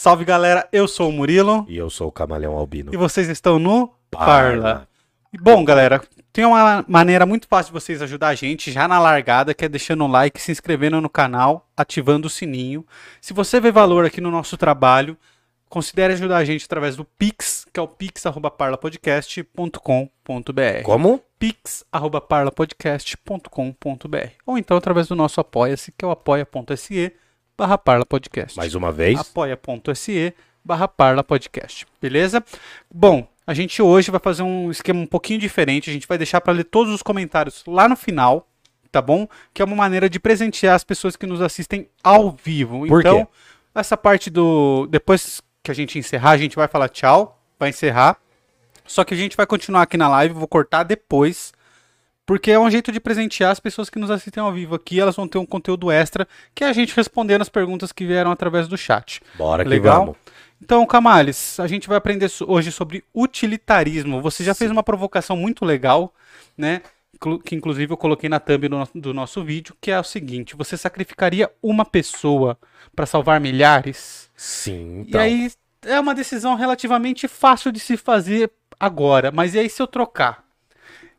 Salve galera, eu sou o Murilo E eu sou o Camaleão Albino. e vocês estão no Parla. Parla. E, Bom, galera, tem uma maneira muito fácil de vocês ajudar a gente já na largada, que é deixando um like, se inscrevendo no canal, ativando o sininho. Se você vê valor aqui no nosso trabalho, considere ajudar a gente através do Pix, que é o pix@parlapodcast.com.br. Como? pix@parlapodcast.com.br. Ou então através do nosso apoia-se, que é o apoia.se barra parlapodcast Mais uma vez. apoia.se barra Parla Podcast, beleza? Bom, a gente hoje vai fazer um esquema um pouquinho diferente, a gente vai deixar para ler todos os comentários lá no final, tá bom? Que é uma maneira de presentear as pessoas que nos assistem ao vivo. Por então, quê? essa parte do... Depois que a gente encerrar, a gente vai falar tchau, vai encerrar. Só que a gente vai continuar aqui na live, vou cortar depois, porque é um jeito de presentear as pessoas que nos assistem ao vivo aqui. Elas vão ter um conteúdo extra, que é a gente respondendo as perguntas que vieram através do chat. Bora que Legal? vamos. Então, Camales, a gente vai aprender hoje sobre utilitarismo. Você já fez uma provocação muito legal, né? Que inclusive eu coloquei na thumb do nosso, do nosso vídeo, que é o seguinte: você sacrificaria uma pessoa para salvar milhares? Sim, E então. aí é uma decisão relativamente fácil de se fazer agora. Mas e aí se eu trocar?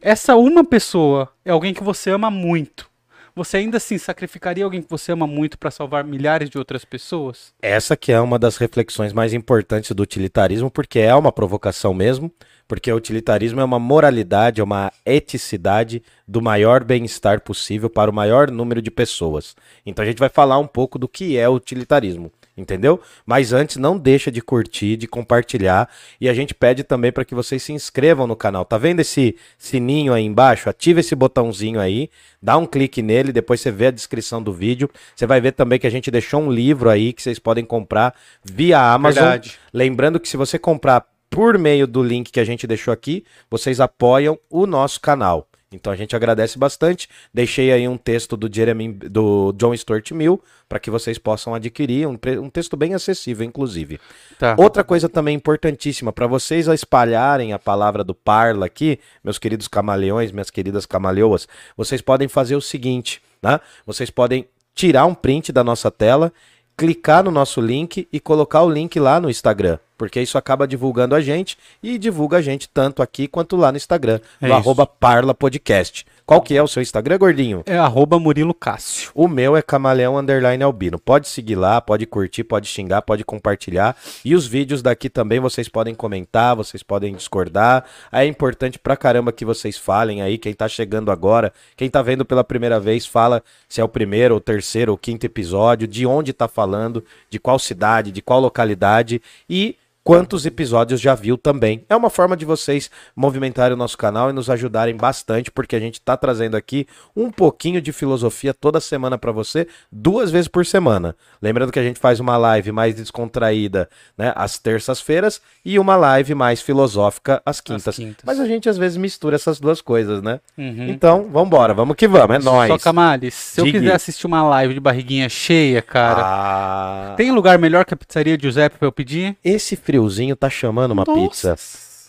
Essa uma pessoa é alguém que você ama muito. Você ainda assim sacrificaria alguém que você ama muito para salvar milhares de outras pessoas? Essa que é uma das reflexões mais importantes do utilitarismo, porque é uma provocação mesmo, porque o utilitarismo é uma moralidade, é uma eticidade do maior bem-estar possível para o maior número de pessoas. Então a gente vai falar um pouco do que é o utilitarismo, entendeu? Mas antes não deixa de curtir, de compartilhar e a gente pede também para que vocês se inscrevam no canal. Tá vendo esse sininho aí embaixo? Ativa esse botãozinho aí, dá um clique nele, depois você vê a descrição do vídeo. Você vai ver também que a gente deixou um livro aí que vocês podem comprar via Amazon. Verdade. Lembrando que se você comprar por meio do link que a gente deixou aqui, vocês apoiam o nosso canal. Então a gente agradece bastante. Deixei aí um texto do Jeremy, do John Stuart Mill para que vocês possam adquirir um, um texto bem acessível, inclusive. Tá. Outra coisa também importantíssima para vocês espalharem a palavra do Parla aqui, meus queridos camaleões, minhas queridas camaleoas, vocês podem fazer o seguinte, né? Vocês podem tirar um print da nossa tela, clicar no nosso link e colocar o link lá no Instagram, porque isso acaba divulgando a gente e divulga a gente tanto aqui quanto lá no Instagram, É no arroba Parla Podcast. Qual que é o seu Instagram, gordinho? É arroba Murilo Cássio. O meu é Camaleão Underline Albino. Pode seguir lá, pode curtir, pode xingar, pode compartilhar. E os vídeos daqui também vocês podem comentar, vocês podem discordar. É importante pra caramba que vocês falem aí, quem tá chegando agora, quem tá vendo pela primeira vez, fala se é o primeiro, ou terceiro, ou quinto episódio, de onde tá falando, de qual cidade, de qual localidade e quantos episódios já viu também. É uma forma de vocês movimentarem o nosso canal e nos ajudarem bastante, porque a gente está trazendo aqui um pouquinho de filosofia toda semana para você, duas vezes por semana. Lembrando que a gente faz uma live mais descontraída, né, às terças-feiras e uma live mais filosófica às quintas. quintas. Mas a gente às vezes mistura essas duas coisas, né? Uhum. Então, vambora, vamos que vamos, é nóis. Só Camales, se eu Diga. quiser assistir uma live de barriguinha cheia, cara, Ah, tem lugar melhor que a pizzaria Giuseppe pra eu pedir? esse friozinho tá chamando uma Nossa. pizza.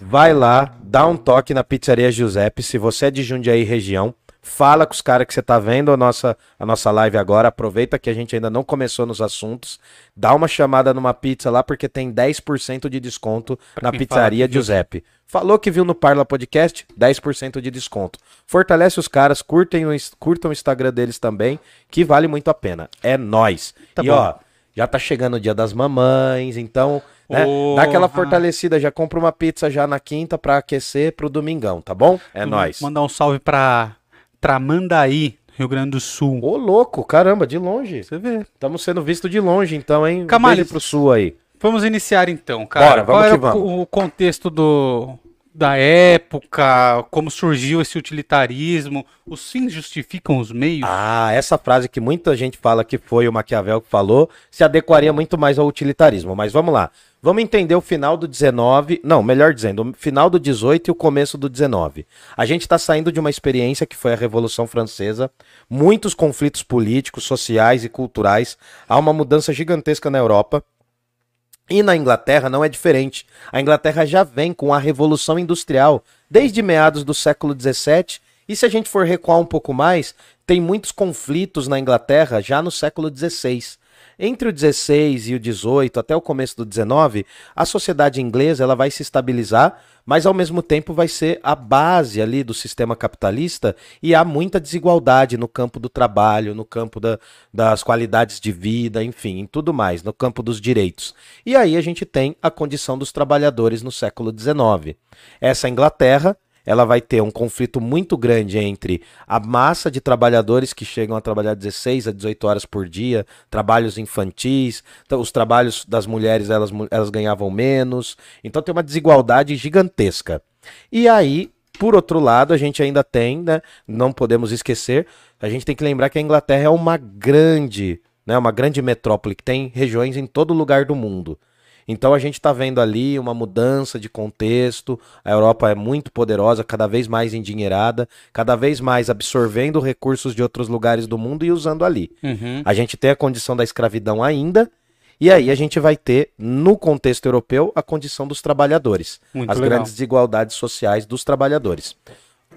Vai lá, dá um toque na Pizzaria Giuseppe. Se você é de Jundiaí região, fala com os caras que você tá vendo a nossa, a nossa live agora. Aproveita que a gente ainda não começou nos assuntos. Dá uma chamada numa pizza lá, porque tem 10% de desconto Pra na fala Pizzaria viu. Giuseppe. Falou que viu no Parla Podcast, 10% de desconto. Fortalece os caras, curtem curtam o Instagram deles também, que vale muito a pena. É nóis. Tá e bom. ó, já tá chegando o dia das mamães, então né? Porra. Dá aquela fortalecida, já compra uma pizza já na quinta pra aquecer pro domingão, tá bom? É nóis. Mandar um salve pra Tramandaí, Rio Grande do Sul. Ô, louco, caramba, de longe. Você vê. Estamos sendo vistos de longe, então, hein? Camales. Beijo pro sul aí. Vamos iniciar então, cara. Bora, vamos Qual que vamos. o, o contexto do, da época, como surgiu esse utilitarismo? Os fins justificam os meios? Ah, essa frase que muita gente fala que foi o Maquiavel que falou, se adequaria muito mais ao utilitarismo. Mas vamos lá. Vamos entender o final do 19, não, melhor dizendo, o final do 18 e o começo do 19. A gente está saindo de uma experiência que foi a Revolução Francesa, muitos conflitos políticos, sociais e culturais, há uma mudança gigantesca na Europa. E na Inglaterra não é diferente. A Inglaterra já vem com a Revolução Industrial desde meados do século XVII. E se a gente for recuar um pouco mais, tem muitos conflitos na Inglaterra já no século XVI. Entre o 16 e o 18, até o começo do 19, a sociedade inglesa ela vai se estabilizar, mas ao mesmo tempo vai ser a base ali do sistema capitalista e há muita desigualdade no campo do trabalho, no campo da, das qualidades de vida, enfim, em tudo mais, no campo dos direitos. E aí a gente tem a condição dos trabalhadores no século XIX. Essa Inglaterra ela vai ter um conflito muito grande entre a massa de trabalhadores que chegam a trabalhar 16 a 18 horas por dia, trabalhos infantis, então, os trabalhos das mulheres elas, elas ganhavam menos, então tem uma desigualdade gigantesca. E aí, por outro lado, a gente ainda tem, né, não podemos esquecer, a gente tem que lembrar que a Inglaterra é uma grande, né, uma grande metrópole que tem regiões em todo lugar do mundo. Então a gente está vendo ali uma mudança de contexto. A Europa é muito poderosa, cada vez mais endinheirada, cada vez mais absorvendo recursos de outros lugares do mundo e usando ali. Uhum. A gente tem a condição da escravidão ainda. E aí a gente vai ter, no contexto europeu, a condição dos trabalhadores. Muito as legal. grandes desigualdades sociais dos trabalhadores.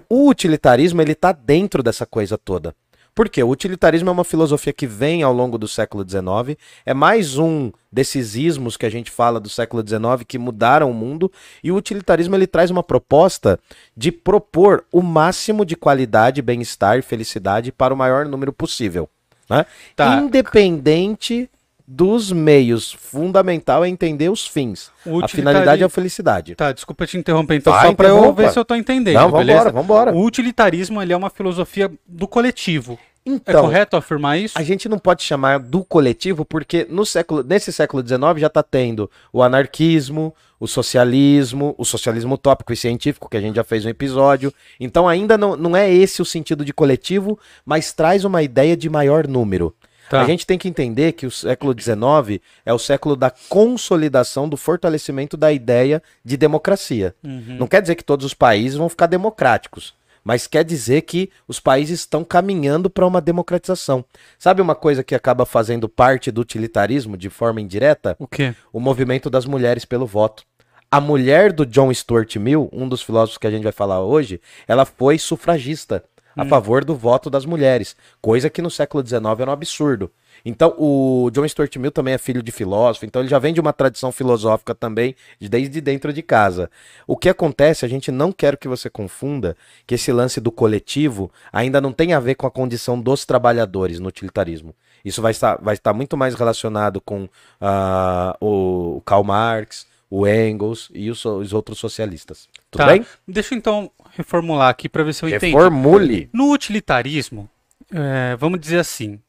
O utilitarismo, ele está dentro dessa coisa toda. Por quê? O utilitarismo é uma filosofia que vem ao longo do século XIX, é mais um desses ismos que a gente fala do século XIX que mudaram o mundo, e o utilitarismo ele traz uma proposta de propor o máximo de qualidade, bem-estar e felicidade para o maior número possível. Né? Tá. Independente dos meios, fundamental é entender os fins. A finalidade é a felicidade. Tá, desculpa te interromper, então, Vai, só pra eu ver se eu tô entendendo, Não, beleza? vambora, vambora. O utilitarismo, ele é uma filosofia do coletivo. é Então, correto afirmar isso? A gente não pode chamar do coletivo, porque no século, nesse século XIX já está tendo o anarquismo, o socialismo, o socialismo utópico e científico, que a gente já fez um episódio. Então ainda não, não é esse o sentido de coletivo, mas traz uma ideia de maior número. Tá. A gente tem que entender que o século XIX é o século da consolidação, do fortalecimento da ideia de democracia. Uhum. Não quer dizer que todos os países vão ficar democráticos, mas quer dizer que os países estão caminhando para uma democratização. Sabe uma coisa que acaba fazendo parte do utilitarismo de forma indireta? O quê? O movimento das mulheres pelo voto. A mulher do John Stuart Mill, um dos filósofos que a gente vai falar hoje, ela foi sufragista a favor do voto das mulheres, coisa que no século XIX era um absurdo. Então, o John Stuart Mill também é filho de filósofo, então ele já vem de uma tradição filosófica também, de- desde dentro de casa. O que acontece, a gente não quer que você confunda que esse lance do coletivo ainda não tem a ver com a condição dos trabalhadores no utilitarismo. Isso vai estar, vai estar muito mais relacionado com ah, o Karl Marx, o Engels e os, os outros socialistas. Tudo Tá. bem? Deixa eu então reformular aqui pra ver se eu entendi. Reformule. No utilitarismo, é, vamos dizer assim,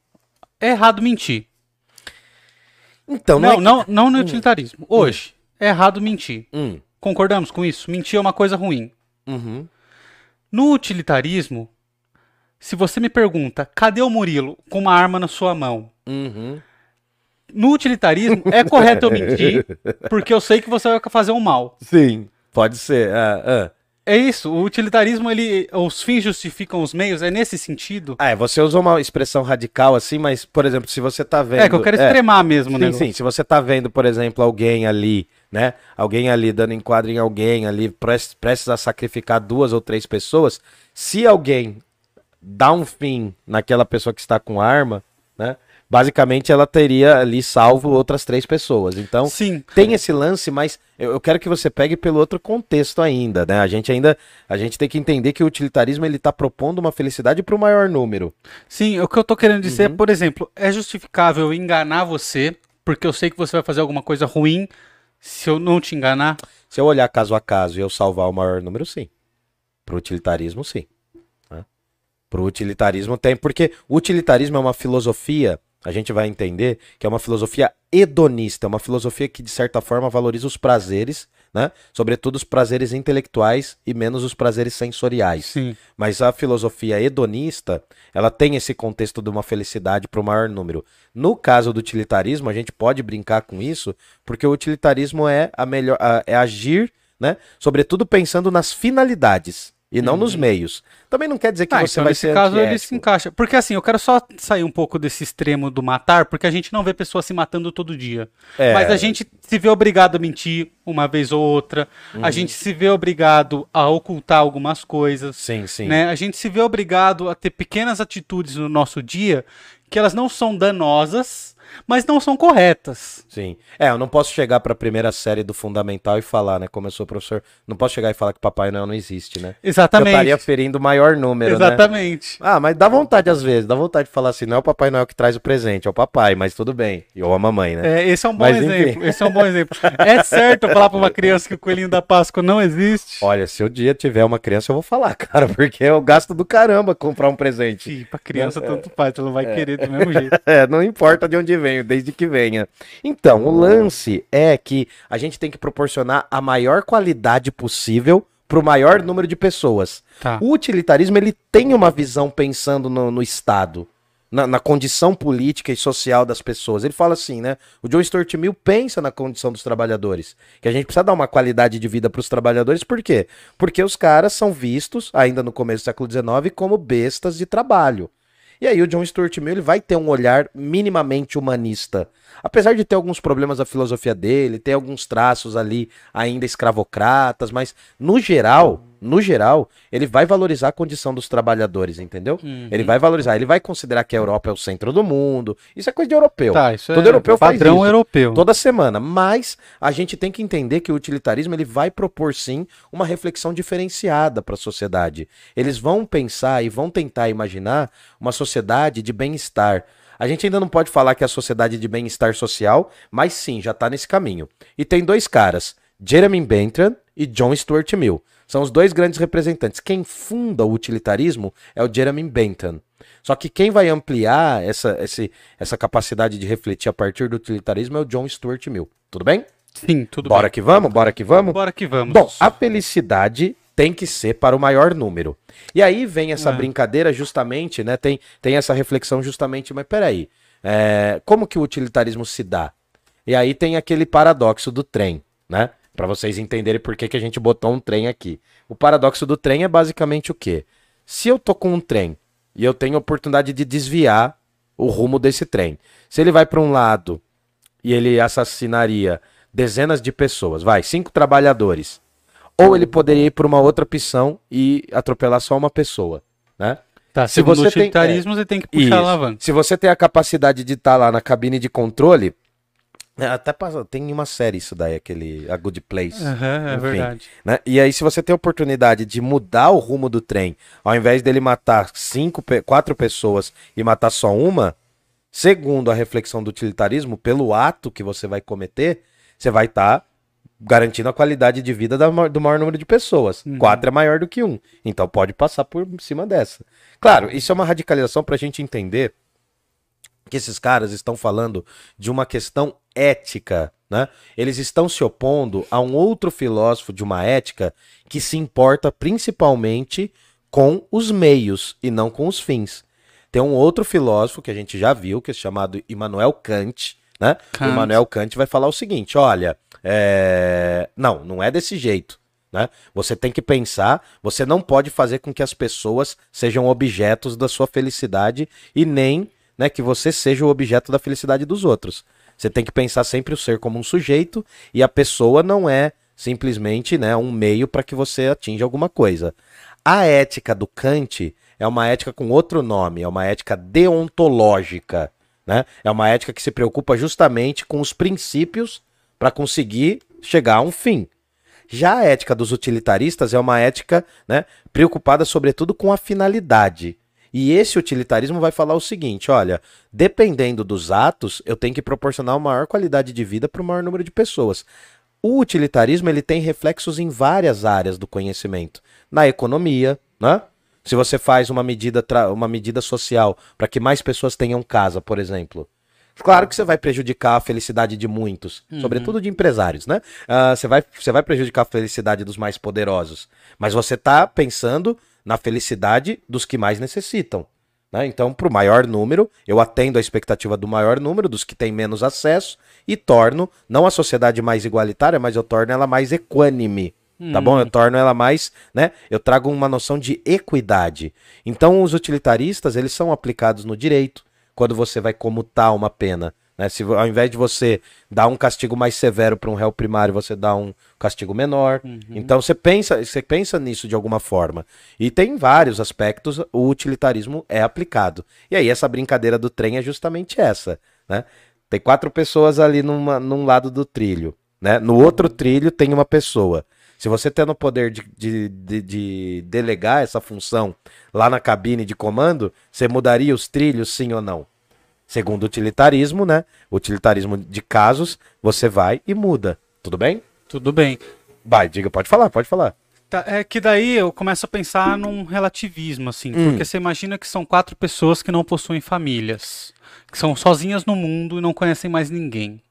é errado mentir. Então, Não, é que- não, não no utilitarismo. Hoje, é errado mentir. Hum, Concordamos com isso? Mentir é uma coisa ruim. uhum. No utilitarismo, se você me pergunta, cadê o Murilo com uma arma na sua mão? Uhum. No utilitarismo, é correto eu mentir, porque eu sei que você vai fazer um mal. Sim, pode ser. ah, ah. É isso, o utilitarismo, ele, os fins justificam os meios, é nesse sentido? Ah, é, você usou uma expressão radical assim, mas, por exemplo, se você tá vendo. É, que eu quero extremar mesmo, né? Sim, sim. Se você tá vendo, por exemplo, alguém ali, né? Alguém ali dando enquadro em alguém ali, pres- prestes a sacrificar duas ou três pessoas. Se alguém dá um fim naquela pessoa que está com arma, né? Basicamente ela teria ali salvo outras três pessoas. Então, Sim. tem esse lance, mas eu, eu quero que você pegue pelo outro contexto ainda, né? A gente ainda, a gente tem que entender que o utilitarismo ele tá propondo uma felicidade para o maior número. Sim, o que eu tô querendo dizer, Uhum. por exemplo, é justificável enganar você, porque eu sei que você vai fazer alguma coisa ruim se eu não te enganar? Se eu olhar caso a caso e eu salvar o maior número, sim. Pro utilitarismo, sim. Né? Pro utilitarismo tem, porque o utilitarismo é uma filosofia, a gente vai entender que é uma filosofia hedonista, é uma filosofia que de certa forma valoriza os prazeres, né? Sobretudo os prazeres intelectuais e menos os prazeres sensoriais. Sim. Mas a filosofia hedonista, ela tem esse contexto de uma felicidade para o maior número. No caso do utilitarismo, a gente pode brincar com isso, porque o utilitarismo é a melhor a- é agir, né, sobretudo pensando nas finalidades e não nos meios. Também não quer dizer que Ah, você então vai nesse ser caso ele se encaixa. Porque assim, eu quero só sair um pouco desse extremo do matar, porque a gente não vê pessoas se matando todo dia. É. Mas a gente se vê obrigado a mentir uma vez ou outra. Uhum. A gente se vê obrigado a ocultar algumas coisas. Sim, sim. Né? A gente se vê obrigado a ter pequenas atitudes no nosso dia que elas não são danosas, mas não são corretas. Sim. É, eu não posso chegar pra primeira série do Fundamental e falar, né? Como eu sou professor, não posso chegar e falar que Papai Noel não existe, né? Eu Exatamente. estaria ferindo o maior número, né? Exatamente. Ah, mas dá vontade às vezes, dá vontade de falar assim, não é o Papai Noel que traz o presente, é o papai, mas tudo bem. E ou a mamãe, né? É, esse é um bom Mas, enfim. exemplo. Esse é um bom exemplo. É certo falar pra uma criança que o coelhinho da Páscoa não existe? Olha, se o dia tiver uma criança, eu vou falar, cara, porque eu gasto do caramba comprar um presente. Sim, pra criança tanto faz, ela vai querer do mesmo jeito. É, não importa de onde venho, desde que venha. Então, o lance é que a gente tem que proporcionar a maior qualidade possível para o maior número de pessoas. Tá. O utilitarismo ele tem uma visão pensando no, no Estado, na, na condição política e social das pessoas. Ele fala assim, né? O John Stuart Mill pensa na condição dos trabalhadores, que a gente precisa dar uma qualidade de vida para os trabalhadores. Por quê? Porque os caras são vistos, ainda no começo do século XIX, como bestas de trabalho. E aí o John Stuart Mill ele vai ter um olhar minimamente humanista. Apesar de ter alguns problemas da filosofia dele, ter alguns traços ali ainda escravocratas, mas no geral, no geral, ele vai valorizar a condição dos trabalhadores, entendeu? Uhum. Ele vai valorizar, ele vai considerar que a Europa é o centro do mundo. Isso é coisa de europeu. Tá, isso Todo é europeu faz padrão isso. europeu. Toda semana. Mas a gente tem que entender que o utilitarismo ele vai propor sim uma reflexão diferenciada para a sociedade. Eles vão pensar e vão tentar imaginar uma sociedade de bem-estar. A gente ainda não pode falar que é a sociedade de bem-estar social, mas sim, já está nesse caminho. E tem dois caras, Jeremy Bentham e John Stuart Mill. São os dois grandes representantes. Quem funda o utilitarismo é o Jeremy Bentham. Só que quem vai ampliar essa, esse- essa capacidade de refletir a partir do utilitarismo é o John Stuart Mill. Tudo bem? Sim, tudo bora bem. que vamos? Bora que vamos? Bora que vamos. Bom, a felicidade tem que ser para o maior número. E aí vem essa É. brincadeira justamente, né? Tem, tem essa reflexão justamente, mas peraí, é, como que o utilitarismo se dá? E aí tem aquele paradoxo do trem, né? Para vocês entenderem por que, que a gente botou um trem aqui. O paradoxo do trem é basicamente o quê? Se eu tô com um trem e eu tenho a oportunidade de desviar o rumo desse trem, se ele vai para um lado e ele assassinaria dezenas de pessoas, vai, cinco trabalhadores, ou ele poderia ir por uma outra opção e atropelar só uma pessoa, né? Tá, se você tem- utilitarismo, você tem que puxar Isso. a alavanca. Se você tem a capacidade de estar lá na cabine de controle, é, até passa, tem uma série isso daí, aquele A Good Place. É Enfim. verdade. né? E aí, se você tem a oportunidade de mudar o rumo do trem, ao invés dele matar cinco, quatro pessoas e matar só uma, segundo a reflexão do utilitarismo, pelo ato que você vai cometer, você vai estar garantindo a qualidade de vida da do maior número de pessoas. Quatro é maior do que um. Então pode passar por cima dessa. Claro, isso é uma radicalização para a gente entender que esses caras estão falando de uma questão ética, né? Eles estão se opondo a um outro filósofo de uma ética que se importa principalmente com os meios e não com os fins. Tem um outro filósofo que a gente já viu, que é chamado Immanuel Kant, né? Kant. Immanuel Kant vai falar o seguinte, olha, é... não, não é desse jeito. Né? Você tem que pensar, você não pode fazer com que as pessoas sejam objetos da sua felicidade e nem né, que você seja o objeto da felicidade dos outros. Você tem que pensar sempre o ser como um sujeito e a pessoa não é simplesmente né, um meio para que você atinja alguma coisa. A ética do Kant é uma ética com outro nome, é uma ética deontológica. Né? É uma ética que se preocupa justamente com os princípios para conseguir chegar a um fim. Já a ética dos utilitaristas é uma ética né, preocupada sobretudo com a finalidade. E esse utilitarismo vai falar o seguinte: olha, dependendo dos atos, eu tenho que proporcionar uma maior qualidade de vida para o maior número de pessoas. O utilitarismo ele tem reflexos em várias áreas do conhecimento. Na economia, né? Se você faz uma medida, uma medida social para que mais pessoas tenham casa, por exemplo. Claro que você vai prejudicar a felicidade de muitos, sobretudo de empresários, né? Ah, você, vai, você vai prejudicar a felicidade dos mais poderosos. Mas você está pensando na felicidade dos que mais necessitam. né? Então, para o maior número, eu atendo a expectativa do maior número, dos que têm menos acesso, e torno, não a sociedade mais igualitária, mas eu torno ela mais equânime. Tá bom? Eu torno ela mais, né? Eu trago uma noção de equidade. Então, os utilitaristas, eles são aplicados no direito, quando você vai comutar uma pena. Né? Se, ao invés de você dar um castigo mais severo para um réu primário, você dá um castigo menor. Então você pensa, você pensa nisso de alguma forma. E tem vários aspectos, o utilitarismo é aplicado. E aí essa brincadeira do trem é justamente essa. Né? Tem quatro pessoas ali numa, num lado do trilho. Né? No outro trilho tem uma pessoa. Se você tem o poder de, de, de, de, delegar essa função lá na cabine de comando, você mudaria os trilhos, sim ou não? Segundo o utilitarismo, né? Utilitarismo de casos, você vai e muda. Tudo bem? Tudo bem. Vai, diga, pode falar, pode falar. Tá, é que daí eu começo a pensar num relativismo, assim, hum. porque você imagina que são quatro pessoas que não possuem famílias, que são sozinhas no mundo e não conhecem mais ninguém.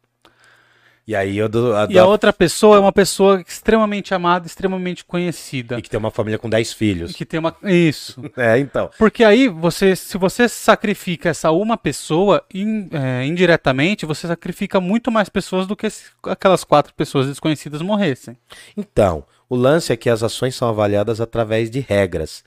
E aí eu do, a, e a outra pessoa é uma pessoa extremamente amada, extremamente conhecida. E que tem uma família com 10 filhos. E que tem uma. Isso. é, então. Porque aí você, se você sacrifica essa uma pessoa, in, é, indiretamente, você sacrifica muito mais pessoas do que se aquelas quatro pessoas desconhecidas morressem. Então, o lance é que as ações são avaliadas através de regras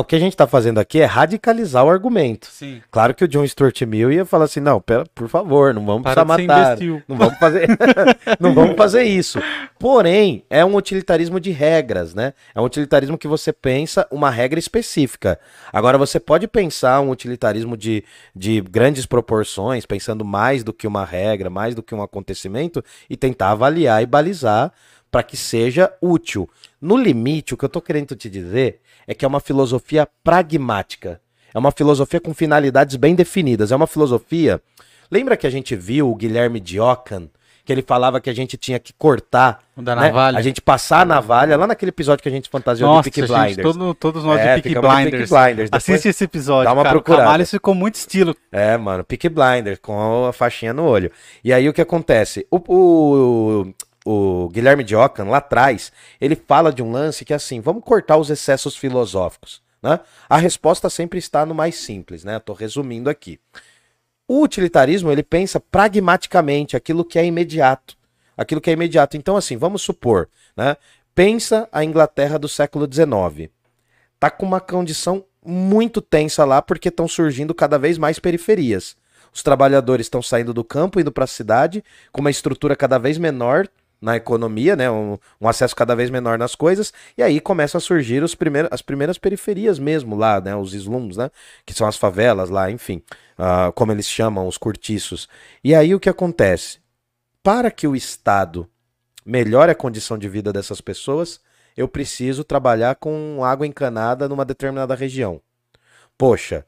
o que a gente está fazendo aqui é radicalizar o argumento. Sim. Claro que o John Stuart Mill ia falar assim, não, pera, por favor, não vamos Para precisar matar, não vamos fazer, não vamos fazer isso. Porém, é um utilitarismo de regras, né? É um utilitarismo que você pensa uma regra específica. Agora você pode pensar um utilitarismo de, de grandes proporções, pensando mais do que uma regra, mais do que um acontecimento e tentar avaliar e balizar para que seja útil. No limite, o que eu estou querendo te dizer é que é uma filosofia pragmática. É uma filosofia com finalidades bem definidas. É uma filosofia. Lembra que a gente viu o Guilherme Diocan, que ele falava que a gente tinha que cortar da né? navalha. a gente passar a navalha lá naquele episódio que a gente fantasiou Nossa, de Peaky Blinders. Gente, todo, todos nós é, de Peaky Blinders. Blinders. Assiste esse episódio. Dá uma cara, procurada. O ficou muito estilo. É, mano, Peaky Blinders com a faixinha no olho. E aí o que acontece? O, o, o Guilherme Diocan, lá atrás, ele fala de um lance que é assim, vamos cortar os excessos filosóficos. Né? A resposta sempre está no mais simples, né? Estou resumindo aqui. O utilitarismo ele pensa pragmaticamente aquilo que é imediato, aquilo que é imediato. Então assim, vamos supor, né? Pensa a Inglaterra do século XIX, tá com uma condição muito tensa lá porque estão surgindo cada vez mais periferias. Os trabalhadores estão saindo do campo indo para a cidade com uma estrutura cada vez menor na economia, né? Um, um, acesso cada vez menor nas coisas, e aí começam a surgir os primeiros, as primeiras periferias mesmo lá, né? Os slums, né? Que são as favelas lá, enfim, uh, como eles chamam, os cortiços. E aí o que acontece? Para que o Estado melhore a condição de vida dessas pessoas, eu preciso trabalhar com água encanada numa determinada região. Poxa,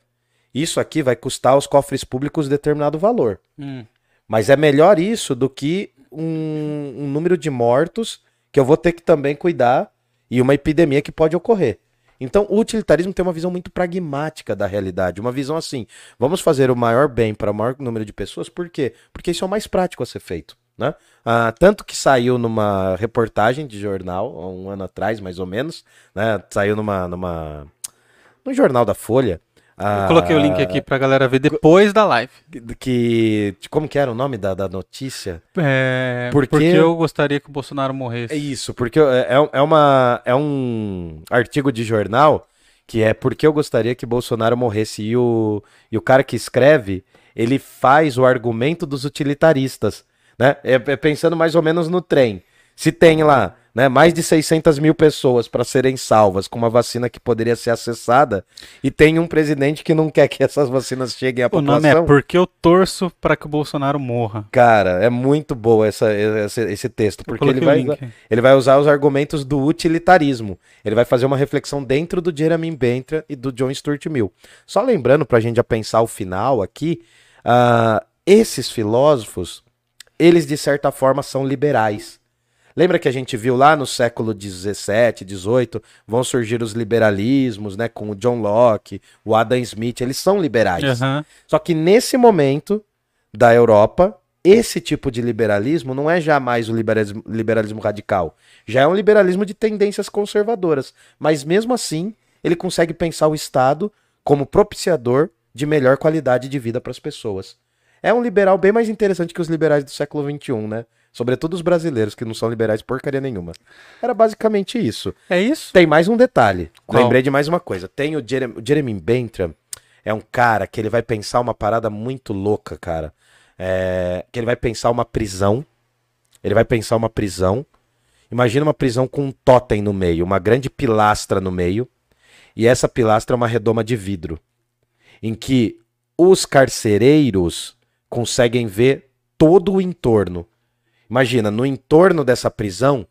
isso aqui vai custar aos cofres públicos determinado valor. Hum. Mas é melhor isso do que um, um número de mortos que eu vou ter que também cuidar e uma epidemia que pode ocorrer. Então, o utilitarismo tem uma visão muito pragmática da realidade, uma visão assim: vamos fazer o maior bem para o maior número de pessoas, por quê? Porque isso é o mais prático a ser feito. Né? Ah, tanto que saiu numa reportagem de jornal, um ano atrás, mais ou menos, né? saiu numa, numa, no jornal da Folha, eu coloquei o link aqui pra galera ver depois da live. Que. Como que era o nome da, da notícia? É. Porque... porque eu gostaria que o Bolsonaro morresse. É isso, porque é, é, é, uma, é um artigo de jornal que é porque eu gostaria que Bolsonaro morresse. E o, e o cara que escreve, ele faz o argumento dos utilitaristas. Né? É, é pensando mais ou menos no trem. Se tem lá né, mais de 600 mil pessoas para serem salvas com uma vacina que poderia ser acessada e tem um presidente que não quer que essas vacinas cheguem à população. O nome é Porque eu torço para que o Bolsonaro morra. Cara, é muito boa essa, esse, esse texto, porque ele vai, ele vai usar os argumentos do utilitarismo. Ele vai fazer uma reflexão dentro do Jeremy Bentham e do John Stuart Mill. Só lembrando, para a gente já pensar o final aqui, uh, esses filósofos, eles de certa forma são liberais. Lembra que a gente viu lá no século XVII, XVIII, vão surgir os liberalismos, né? Com o John Locke, o Adam Smith, eles são liberais. Uhum. Só que nesse momento da Europa, esse tipo de liberalismo não é jamais o liberalismo, liberalismo radical. Já é um liberalismo de tendências conservadoras. Mas mesmo assim, ele consegue pensar o Estado como propiciador de melhor qualidade de vida para as pessoas. É um liberal bem mais interessante que os liberais do século XXI, né? Sobretudo os brasileiros, que não são liberais porcaria nenhuma. Era basicamente isso. É isso? Tem mais um detalhe. Qual? Lembrei de mais uma coisa. Tem o, Jeremy, o Jeremy Bentham, é um cara que ele vai pensar uma parada muito louca, cara. É, que ele vai pensar uma prisão. Ele vai pensar uma prisão. Imagina uma prisão com um totem no meio, uma grande pilastra no meio. E essa pilastra é uma redoma de vidro. Em que os carcereiros conseguem ver todo o entorno. Imagina, no entorno dessa prisão,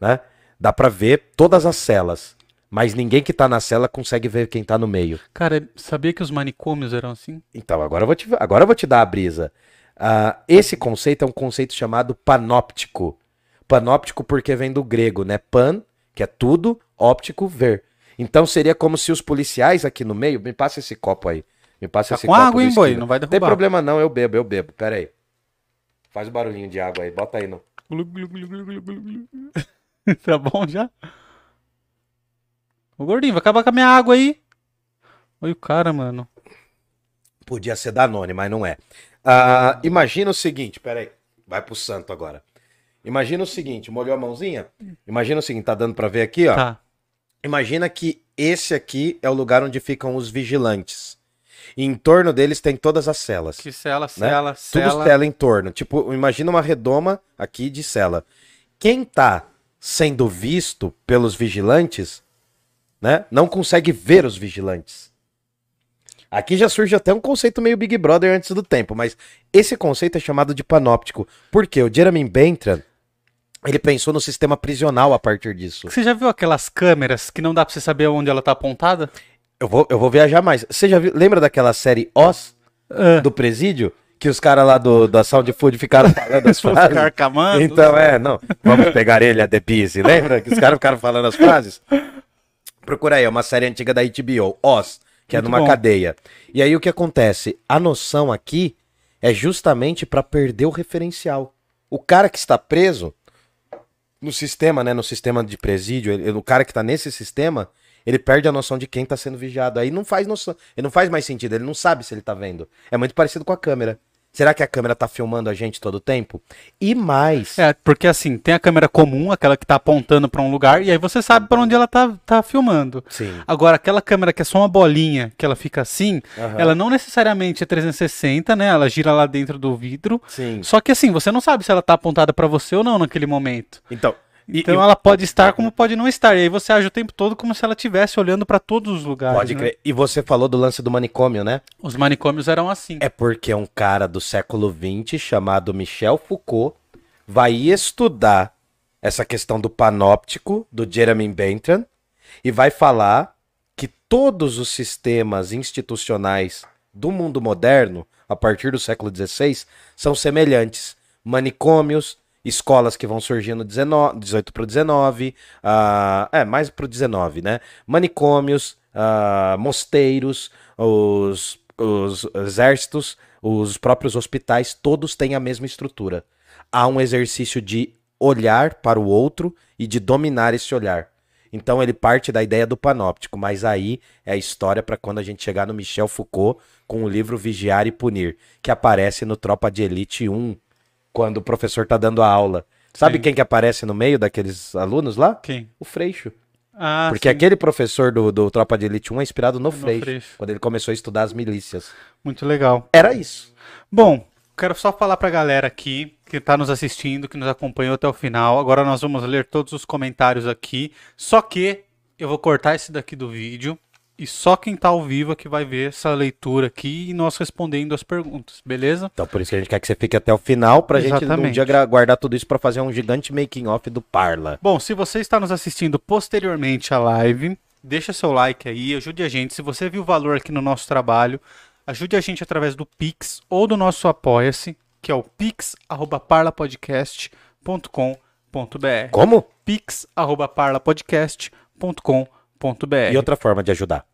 né? Dá pra ver todas as celas. Mas ninguém que tá na cela consegue ver quem tá no meio. Cara, sabia que os manicômios eram assim? Então, agora eu vou te, agora vou te dar a brisa. Ah, esse conceito é um conceito chamado panóptico. Panóptico porque vem do grego, né? Pan, que é tudo, óptico, ver. Então seria como se os policiais aqui no meio. Me passa esse copo aí. Me passa Tá esse com copo. água, do hein, boi? Não vai Não tem derrubar. problema não, eu bebo, eu bebo. Pera aí. Faz o barulhinho de água aí, bota aí no. tá bom já? Ô gordinho, vai acabar com a minha água aí. Olha o cara, mano. Podia ser Danone, mas não é. Ah, imagina o seguinte, peraí. Vai pro santo agora. Imagina o seguinte, molhou a mãozinha? Imagina o seguinte, tá dando pra ver aqui, ó. Tá. Imagina que esse aqui é o lugar onde ficam os vigilantes. E em torno deles tem todas as celas. Que cela, né? cela, Tudo cela. cela em torno. Tipo, imagina uma redoma aqui de cela. Quem tá sendo visto pelos vigilantes, né? Não consegue ver os vigilantes. Aqui já surge até um conceito meio Big Brother antes do tempo, mas esse conceito é chamado de panóptico. Por quê? O Jeremy Bentham, ele pensou no sistema prisional a partir disso. Você já viu aquelas câmeras que não dá pra você saber onde ela tá apontada? Eu vou, eu vou viajar mais. Você já viu, lembra daquela série Oz Ah, do presídio? Que os caras lá do, da Sound Food ficaram falando as frases? carcamandos. Então, é, não. Vamos pegar ele, a The Busy. Lembra que os caras ficaram falando as frases? Procura aí, é uma série antiga da HBO, Oz, que é Muito numa bom. cadeia. E aí o que acontece? A noção aqui é justamente para perder o referencial. O cara que está preso no sistema, né, no sistema de presídio, ele- o cara que tá nesse sistema, ele perde a noção de quem tá sendo vigiado. Aí não faz noção, ele não faz mais sentido, ele não sabe se ele tá vendo. É muito parecido com a câmera. Será que a câmera tá filmando a gente todo o tempo? E mais, É, porque assim, tem a câmera comum, aquela que tá apontando pra um lugar, e aí você sabe pra onde ela tá, tá filmando. sim. Agora, aquela câmera que é só uma bolinha, que ela fica assim, Aham. ela não necessariamente é 360, né? Ela gira lá dentro do vidro. Sim. Só que assim, você não sabe se ela tá apontada pra você ou não naquele momento. Então, Então e- ela pode estar como pode não estar. E aí você age o tempo todo como se ela estivesse olhando pra todos os lugares. pode né? crer. E você falou do lance do manicômio, né? Os manicômios eram assim. É porque um cara do século XX chamado Michel Foucault vai estudar essa questão do panóptico do Jeremy Bentham e vai falar que todos os sistemas institucionais do mundo moderno, a partir do século XVI, são semelhantes. Manicômios, escolas que vão surgir no 19, 18 para o 19, ah, é, mais para o 19, né? Manicômios, ah, mosteiros, os, os exércitos, os próprios hospitais, todos têm a mesma estrutura. Há um exercício de olhar para o outro e de dominar esse olhar. Então ele parte da ideia do panóptico, mas aí é a história para quando a gente chegar no Michel Foucault com o livro Vigiar e Punir, que aparece no Tropa de Elite 1, quando o professor tá dando a aula. Sabe Sim. quem que aparece no meio daqueles alunos lá? Quem? O Freixo. Ah, Porque sim. aquele professor do, do Tropa de Elite 1 é inspirado no, Freixo, Freixo. quando ele começou a estudar as milícias. Muito legal. Era isso. Bom, quero só falar pra galera aqui que tá nos assistindo, que nos acompanhou até o final. Agora nós vamos ler todos os comentários aqui. Só que eu vou cortar esse daqui do vídeo. E só quem tá ao vivo é que vai ver essa leitura aqui e nós respondendo as perguntas, beleza? Então por isso que a gente quer que você fique até o final pra gente um dia guardar tudo isso pra fazer um gigante making off do Parla. Bom, se você está nos assistindo posteriormente à live, deixa seu like aí, ajude a gente. Se você viu o valor aqui no nosso trabalho, ajude a gente através do Pix ou do nosso Apoia-se, que é o pix@parlapodcast.com.br. Como? pix@parlapodcast.com.br. E outra forma de ajudar.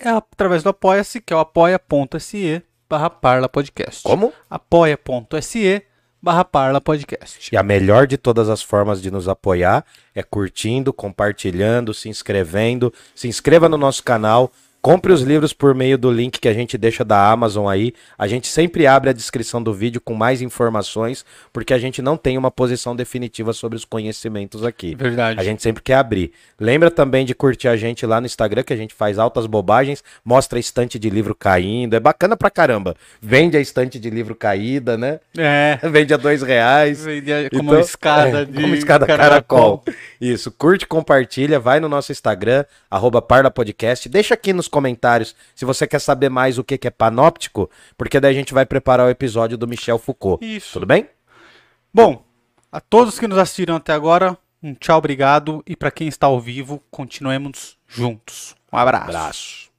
É através do Apoia-se, que é o apoia.se barra parlapodcast. Como? apoia.se barra parlapodcast. E a melhor de todas as formas de nos apoiar é curtindo, compartilhando, se inscrevendo. Se inscreva no nosso canal. Compre os livros por meio do link que a gente deixa da Amazon aí. A gente sempre abre a descrição do vídeo com mais informações, porque a gente não tem uma posição definitiva sobre os conhecimentos aqui. Verdade. A gente sempre quer abrir. Lembra também de curtir a gente lá no Instagram, que a gente faz altas bobagens, mostra a estante de livro caindo. É bacana pra caramba. Vende a estante de livro caída, né? É. Vende a dois reais. Vendia como Então, escada é, de como escada caracol. Isso, curte, compartilha, vai no nosso Instagram, arroba Parla Podcast. Deixa aqui nos comentários se você quer saber mais o que, que é panóptico, porque daí a gente vai preparar o episódio do Michel Foucault. Isso. Tudo bem? Bom, a todos que nos assistiram até agora, um tchau, obrigado. E para quem está ao vivo, continuemos juntos. Um abraço. Abraço.